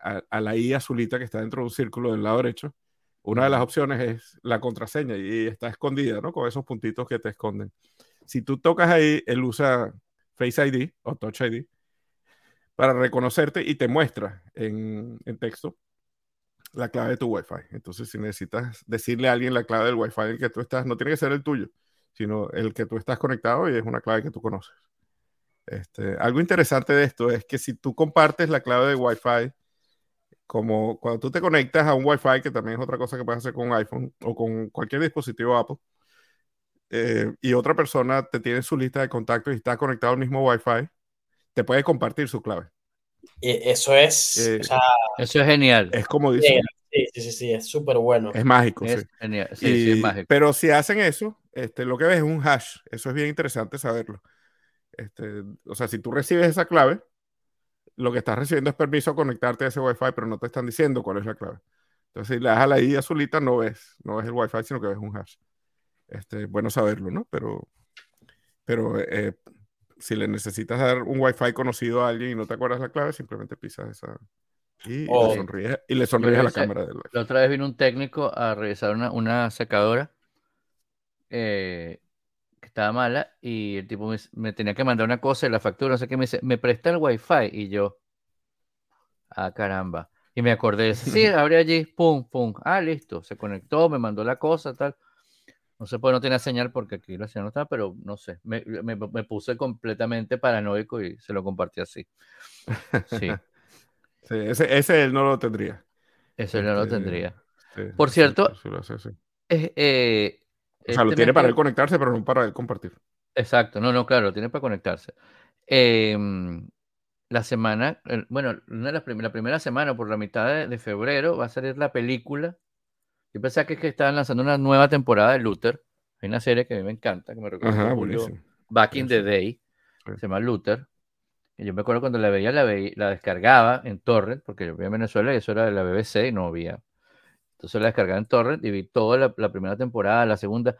a, a la I azulita que está dentro de un círculo del lado derecho. Una de las opciones es la contraseña y está escondida, ¿no? Con esos puntitos que te esconden. Si tú tocas ahí, él usa Face ID o Touch ID para reconocerte y te muestra en, en texto la clave de tu Wi-Fi. Entonces, si necesitas decirle a alguien la clave del Wi-Fi en el que tú estás, no tiene que ser el tuyo, sino el que tú estás conectado y es una clave que tú conoces. Este, algo interesante de esto es que si tú compartes la clave de Wi-Fi, como cuando tú te conectas a un Wi-Fi, que también es otra cosa que puedes hacer con un iPhone o con cualquier dispositivo Apple, eh, y otra persona te tiene su lista de contactos y está conectado al mismo Wi-Fi, te puede compartir su clave. Y eso es, Eh, o sea, Eso es genial. Es como dice, Sí, sí, sí, sí, es súper bueno. Es mágico, Es sí. genial. Sí, sí, Y- es mágico. Pero si hacen eso, este, lo que ves es un hash. Eso es bien interesante saberlo. Este, o sea, si tú recibes esa clave, lo que estás recibiendo es permiso a conectarte a ese Wi-Fi, pero no te están diciendo cuál es la clave. Entonces, si le das a la I azulita, no ves, no ves el Wi-Fi, sino que ves un hash. Este, bueno saberlo, ¿no? Pero, pero eh, si le necesitas dar un Wi-Fi conocido a alguien y no te acuerdas la clave, simplemente pisas esa y, Oh. le sonríes, y le sonríes a la cámara del Wi-Fi. La otra vez vino un técnico a revisar una, una secadora eh, que estaba mala y el tipo me, me tenía que mandar una cosa y la factura, no sé qué, me dice, ¿me presta el wifi? Y yo, ah, caramba. Y me acordé, sí, abre allí, pum, pum, ah, listo, se conectó, me mandó la cosa, tal. No sé, pues no tenía señal porque aquí la señal no estaba, pero no sé, me, me- me puse completamente paranoico y se lo compartí así. Sí, Sí, ese, ese él no lo tendría. eso no lo Este, tendría. Sí, Por cierto, sí, sí eh, O sea, lo tiene para él conectarse, pero no para él compartir. Exacto, no, no, claro, lo tiene para conectarse. Em, la semana, bueno, una de las prim- la primera semana, por la mitad de, de febrero, va a salir la película. Yo pensaba que, es que estaban lanzando una nueva temporada de Luther. Hay una serie que a mí me encanta, que me recuerda buenísimo. Back in the. Day. Sí. Se llama Luther. Y yo me acuerdo cuando la veía, la, veía, la descargaba en torrent, porque yo vivía en Venezuela y eso era de la BBC y no había. Entonces la descargaba en torrent y vi toda la, la primera temporada, la segunda,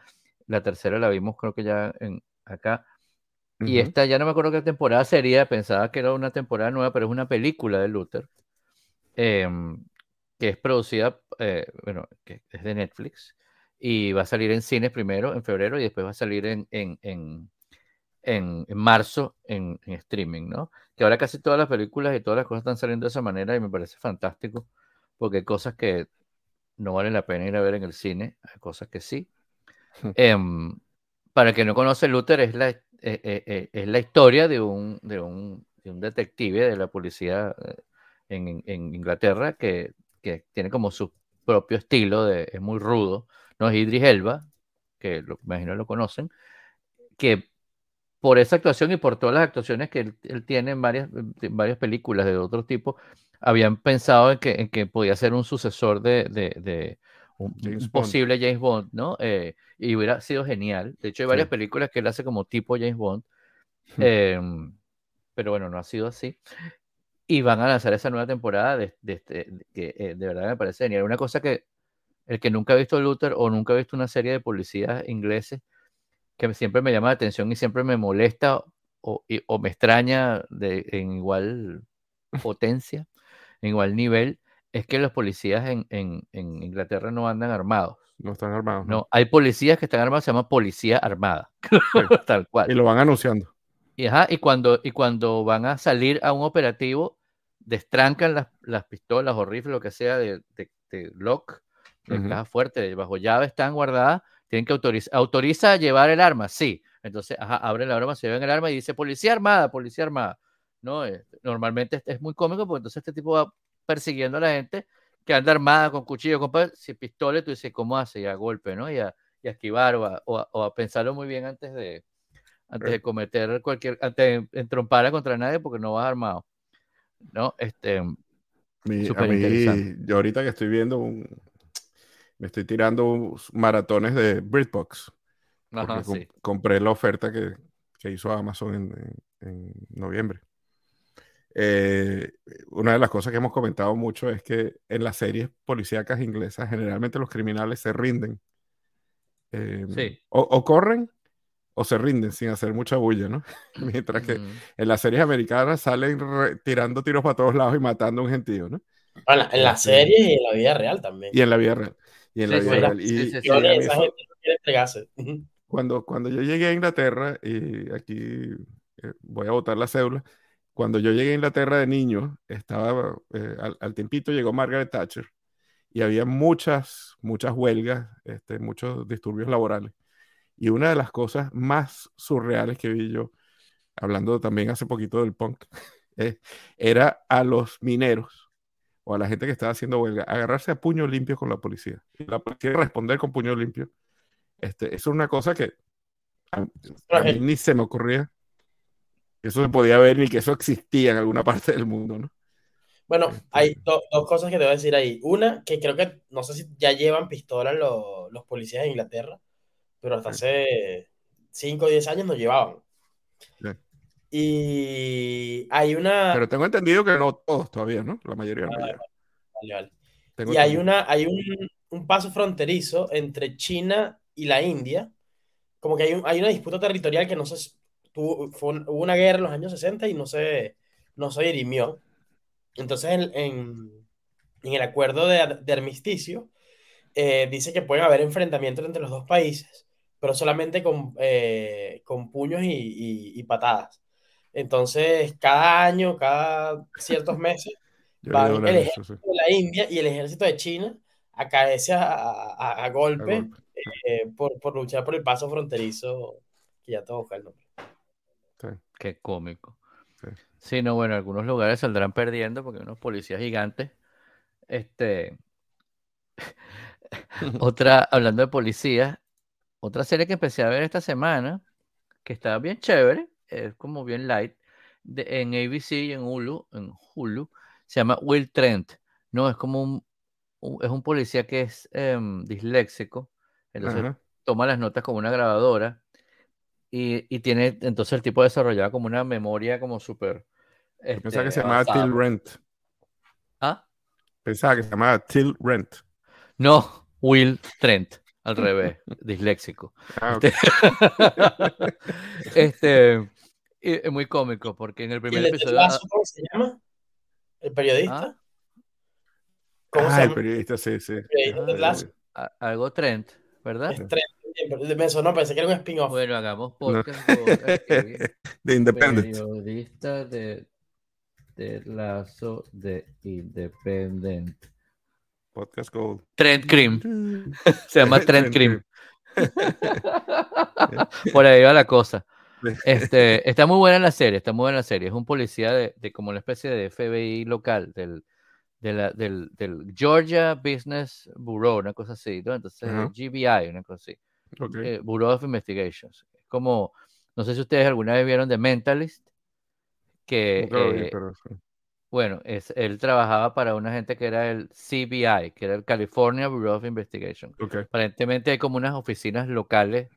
la tercera la vimos creo que ya en, acá. Y esta ya no me acuerdo qué temporada sería, pensaba que era una temporada nueva, pero es una película de Luther, em, que es producida, eh, bueno, que es de Netflix, y va a salir en cines primero, en febrero, y después va a salir en, en, en, en- en marzo en, en streaming, ¿no? Que ahora casi todas las películas y todas las cosas están saliendo de esa manera y me parece fantástico, porque hay cosas que no vale la pena ir a ver en el cine, hay cosas que sí. Em, para el que no conoce, Luther es la, eh, eh, eh, es la historia de un, de, un, de un detective de la policía en, en Inglaterra que, que tiene como su propio estilo, de, es muy rudo, ¿no? Es Idris Elba, que lo, imagino lo conocen, que por esa actuación y por todas las actuaciones que él, él tiene en varias, en varias películas de otro tipo, habían pensado en que, en que podía ser un sucesor de, de, de un, James Bond. posible James Bond, ¿no? Eh, y hubiera sido genial. De hecho, hay varias Sí. películas que él hace como tipo James Bond, Hmm. em, pero bueno, no ha sido así. Y van a lanzar esa nueva temporada de, este- que eh, de verdad me parece genial. Una cosa que el que nunca ha visto Luther o nunca ha visto una serie de policías ingleses que siempre me llama la atención y siempre me molesta o, y- o me extraña de, en igual potencia, en igual nivel, es que los policías en, en- en Inglaterra no andan armados. No están armados. ¿no? No, hay policías que están armados, se llama policía armada, tal cual. Y lo van anunciando. Y, ajá, y, cuando, y cuando van a salir a un operativo, destrancan las, las pistolas o rifles, lo que sea, de, de, de lock, de Ujú. caja fuerte, de bajo llave, están guardadas, tienen que autorizar, autoriza a llevar el arma, sí. Entonces, ajá, abren la arma, se llevan el arma y dice policía armada, policía armada. No, Eh, normalmente es, muy cómico porque entonces este tipo va persiguiendo a la gente que anda armada con cuchillo, con si pistola, tú dices, ¿cómo hace? Y a golpe, ¿no? Y a, y a esquivar o a, o a- o a pensarlo muy bien antes de, antes de cometer cualquier, antes de entrompar contra nadie porque no vas armado. ¿No? Este, Mi- a mí, yo ahorita que estoy viendo un, me estoy tirando maratones de BritBox. Ajá, compré la oferta que, que hizo Amazon en, en- en noviembre. Eh, una de las cosas que hemos comentado mucho es que en las series policíacas inglesas generalmente los criminales se rinden. Eh, Sí. o, o corren o se rinden sin hacer mucha bulla, ¿no? Mientras que Ujú. en las series americanas salen tirando tiros para todos lados y matando a un gentío, ¿no? Bueno, en las Este- series y en la vida real también. Y en la vida real. Y en la vida sí, real. cuando, cuando yo llegué a Inglaterra, y aquí eh, voy a botar la cédula, cuando yo llegué a Inglaterra de niño, estaba, eh, al, al tiempito llegó Margaret Thatcher y había muchas, muchas huelgas, este, muchos disturbios laborales. Y una de las cosas más surreales que vi yo, hablando también hace poquito del punk, eh, era a los mineros o a la gente que estaba haciendo huelga, agarrarse a puño limpio con la policía. Y la policía responder con puño limpio. Este, eso es una cosa que a, a mí ni se me ocurría eso se podía ver ni que eso existía en alguna parte del mundo, ¿no? Bueno, Este, hay do- dos cosas que te voy a decir ahí. Una, que creo que no sé si ya llevan pistolas los, los policías de Inglaterra, pero hasta Sí. hace 5 o 10 años no llevaban. Sí. Y hay una. Pero tengo entendido que no todos todavía, ¿no? La mayoría no Ah. Vale, vale. Y hay, una, hay un, un paso fronterizo entre China y la India. Como que hay, un- hay una disputa territorial que no se... tuvo- fue un- hubo una guerra en los años 60 y no se, no se dirimió. Entonces, en, en- en el acuerdo de, de armisticio, eh, dice que pueden haber enfrentamientos entre los dos países, pero solamente con, eh, con puños y, y- y patadas. Entonces, cada año, cada ciertos meses, van el ejército eso, sí. de la India y el ejército de China a caerse a, a- a- a A golpe golpe. eh, por, por luchar por el paso fronterizo, que ya te el nombre. Qué cómico. Sí. Sí, no, bueno, algunos lugares saldrán perdiendo porque hay unos policías gigantes. Este, otra, hablando de policías, otra serie que empecé a ver esta semana, que está bien chévere, es como bien light, de- en ABC y en Hulu, en Hulu, se llama Will Trent. No, es como un, un- es un policía que es em, disléxico, entonces Ajá. toma las notas como una grabadora y, y tiene entonces el tipo desarrollado como una memoria como súper Yo pensaba que este, se llamaba avanzada. Till Rent. ¿Ah? Pensaba que se llamaba Till Rent. No, Will Trent, al revés, disléxico. Ah, ok. Este, este, es muy cómico porque en el ¿Y primer el episodio... ah, cómo se llama? ¿El periodista? ¿Ah? ¿Cómo Ah, se el llama? periodista, sí, sí. El periodista de Ted Ah, algo Trent, ¿verdad? Es Trent, Me sonó, pensé que era un spin-off. Bueno, hagamos podcast. Aquí, The Independent. Periodista de, de Lazo de Independent. Podcast Gold. Trent Cream. Se llama Trent Cream. Cream. Por ahí va la cosa. Este, está muy buena la serie, está muy buena la serie. Es un policía de, de como una especie de FBI local, del, de la- del, del Georgia Business Bureau, una cosa así, ¿no? Entonces. GBI, una cosa así. Eh, Bureau of Investigations. Es como, no sé si ustedes alguna vez vieron The Mentalist, que, eh, pero sí. bueno, es, él trabajaba para una gente que era el CBI, que era el California Bureau of Investigation. Ok, Aparentemente hay como unas oficinas locales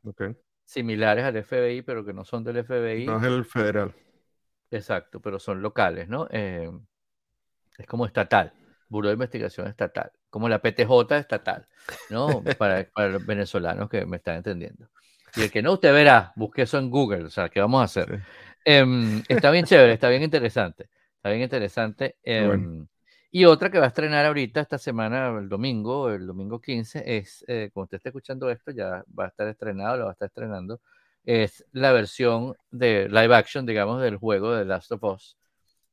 similares al FBI, pero que no son del FBI. No es el federal. Exacto, pero son locales, ¿no? Eh, es como estatal, Buró de Investigación Estatal, como la PTJ estatal, ¿no? Para, para los venezolanos que me están entendiendo. Y el que no, usted verá, busque eso en Google, o sea, ¿qué vamos a hacer? Sí. Em, está bien chévere, está bien interesante, está bien interesante. Bueno. em, y otra que va a estrenar ahorita esta semana, el domingo, el domingo 15, es, eh, cuando usted esté escuchando esto, ya va a estar estrenado, lo va a estar estrenando, es la versión de live action, digamos, del juego de Last of Us,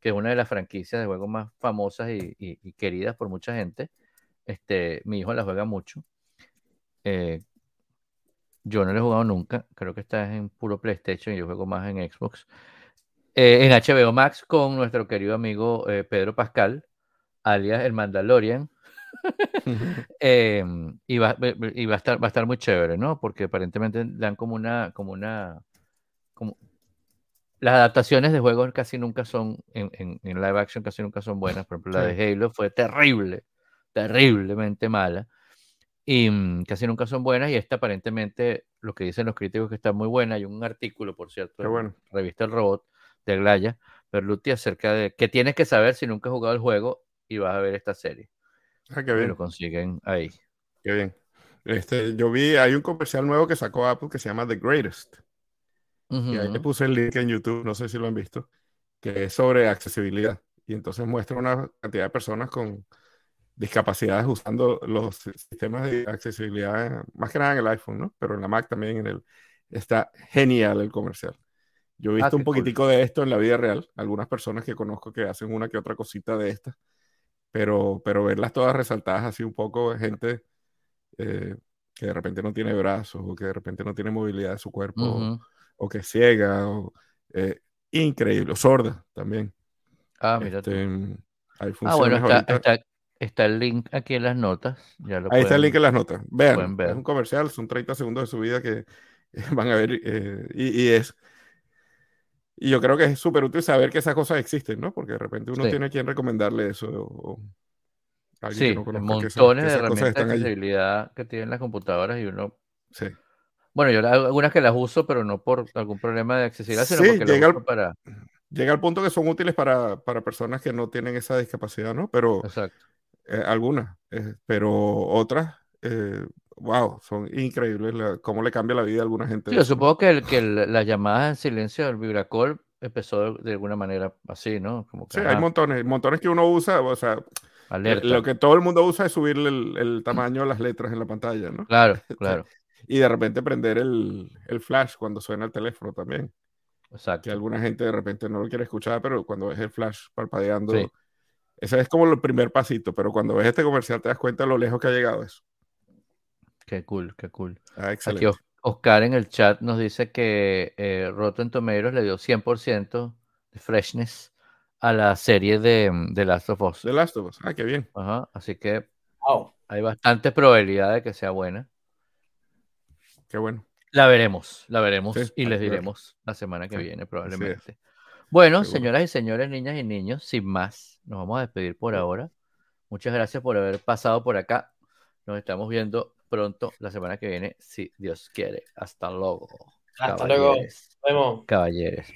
que es una de las franquicias de juegos más famosas y, y- y queridas por mucha gente. Este, mi hijo la juega mucho. Eh, yo no la he jugado nunca, creo que está en puro PlayStation y yo juego más en Xbox. Eh, en HBO Max con nuestro querido amigo eh, Pedro Pascal, alias el Mandalorian. Eh, y va, y va a estar, va a estar muy chévere, ¿no? Porque aparentemente dan como una, como una, como las adaptaciones de juegos casi nunca son, en, en- en live action casi nunca son buenas. Por ejemplo, la de Halo fue terrible, terriblemente mala. Y mm, casi nunca son buenas. Y esta aparentemente, lo que dicen los críticos que está muy buena. Hay un artículo, por cierto, en bueno. la revista El Robot de Glaya, Berluti, acerca de qué tienes que saber si nunca has jugado el juego y vas a ver esta serie. Ah, qué Y bien, lo consiguen ahí. qué bien. Este, yo vi, hay un comercial nuevo que sacó Apple que se llama The Greatest. Y ahí le puse el link en YouTube, no sé si lo han visto, que es sobre accesibilidad. Y entonces muestra una cantidad de personas con discapacidades usando los si- sistemas de accesibilidad, más que nada en el iPhone, ¿no? Pero en la Mac también en el... Está genial el comercial. Yo he Ah, visto un qué cool. poquitico de esto en la vida real, algunas personas que conozco que hacen una que otra cosita de estas, pero, pero verlas todas resaltadas así un poco, gente eh, que de repente no tiene brazos o que de repente no tiene movilidad de su cuerpo Ujú. o que es ciega, o, eh, increíble, o sorda también. Ah, mira. Este, hay Ah, bueno, funciones está, ahorita. está, está el link aquí en las notas. Ya lo Ahí está el pueden- link en las notas. Vean, pueden ver. es un comercial, son 30 segundos de su vida que van a ver eh, y, y es Y yo creo que es súper útil saber que esas cosas existen, ¿no? Porque de repente uno Sí. tiene a quien recomendarle eso. O, o alguien Sí, que no conozca que esas- montones que de esas herramientas de accesibilidad que tienen las computadoras y uno Sí. Bueno, yo algunas que las uso, pero no por algún problema de accesibilidad, sino Sí, porque las llega uso al- para. Llega al punto que son útiles para, para personas que no tienen esa discapacidad, ¿no? Pero Exacto. Eh, algunas, eh, pero otras, eh, wow, son increíbles la- cómo le cambia la vida a alguna gente. Sí, yo supongo que, el- que el- las llamadas en silencio del Vibracol empezó de, de alguna manera así, ¿no? Como que, Sí, hay montones, montones que uno usa, o sea, alerta. lo que todo el mundo usa es subirle el, el tamaño a las letras en la pantalla, ¿no? Claro, claro, Y de repente prender el, el flash cuando suena el teléfono también. Que exacto. alguna gente de repente no lo quiere escuchar, pero cuando ves el flash parpadeando, Sí. Ese es como el primer pasito, pero cuando ves este comercial te das cuenta de lo lejos que ha llegado eso. Qué cool, qué cool. Ah, Aquí excelente. Os- Oscar en el chat nos dice que eh, Rotten Tomatoes le dio 100% de freshness a la serie de, de Last of Us. The Last of Us. Ah, qué bien. Ajá, así que Wow. hay bastante probabilidad de que sea buena. Qué bueno. La veremos, la veremos Sí, y les diremos la semana que Sí, viene probablemente. Bueno, señoras y señores, niñas y niños, sin más, nos vamos a despedir por ahora. Muchas gracias por haber pasado por acá. Nos estamos viendo pronto la semana que viene, si Dios quiere. Hasta luego. Hasta luego. Nos vemos. Caballeres.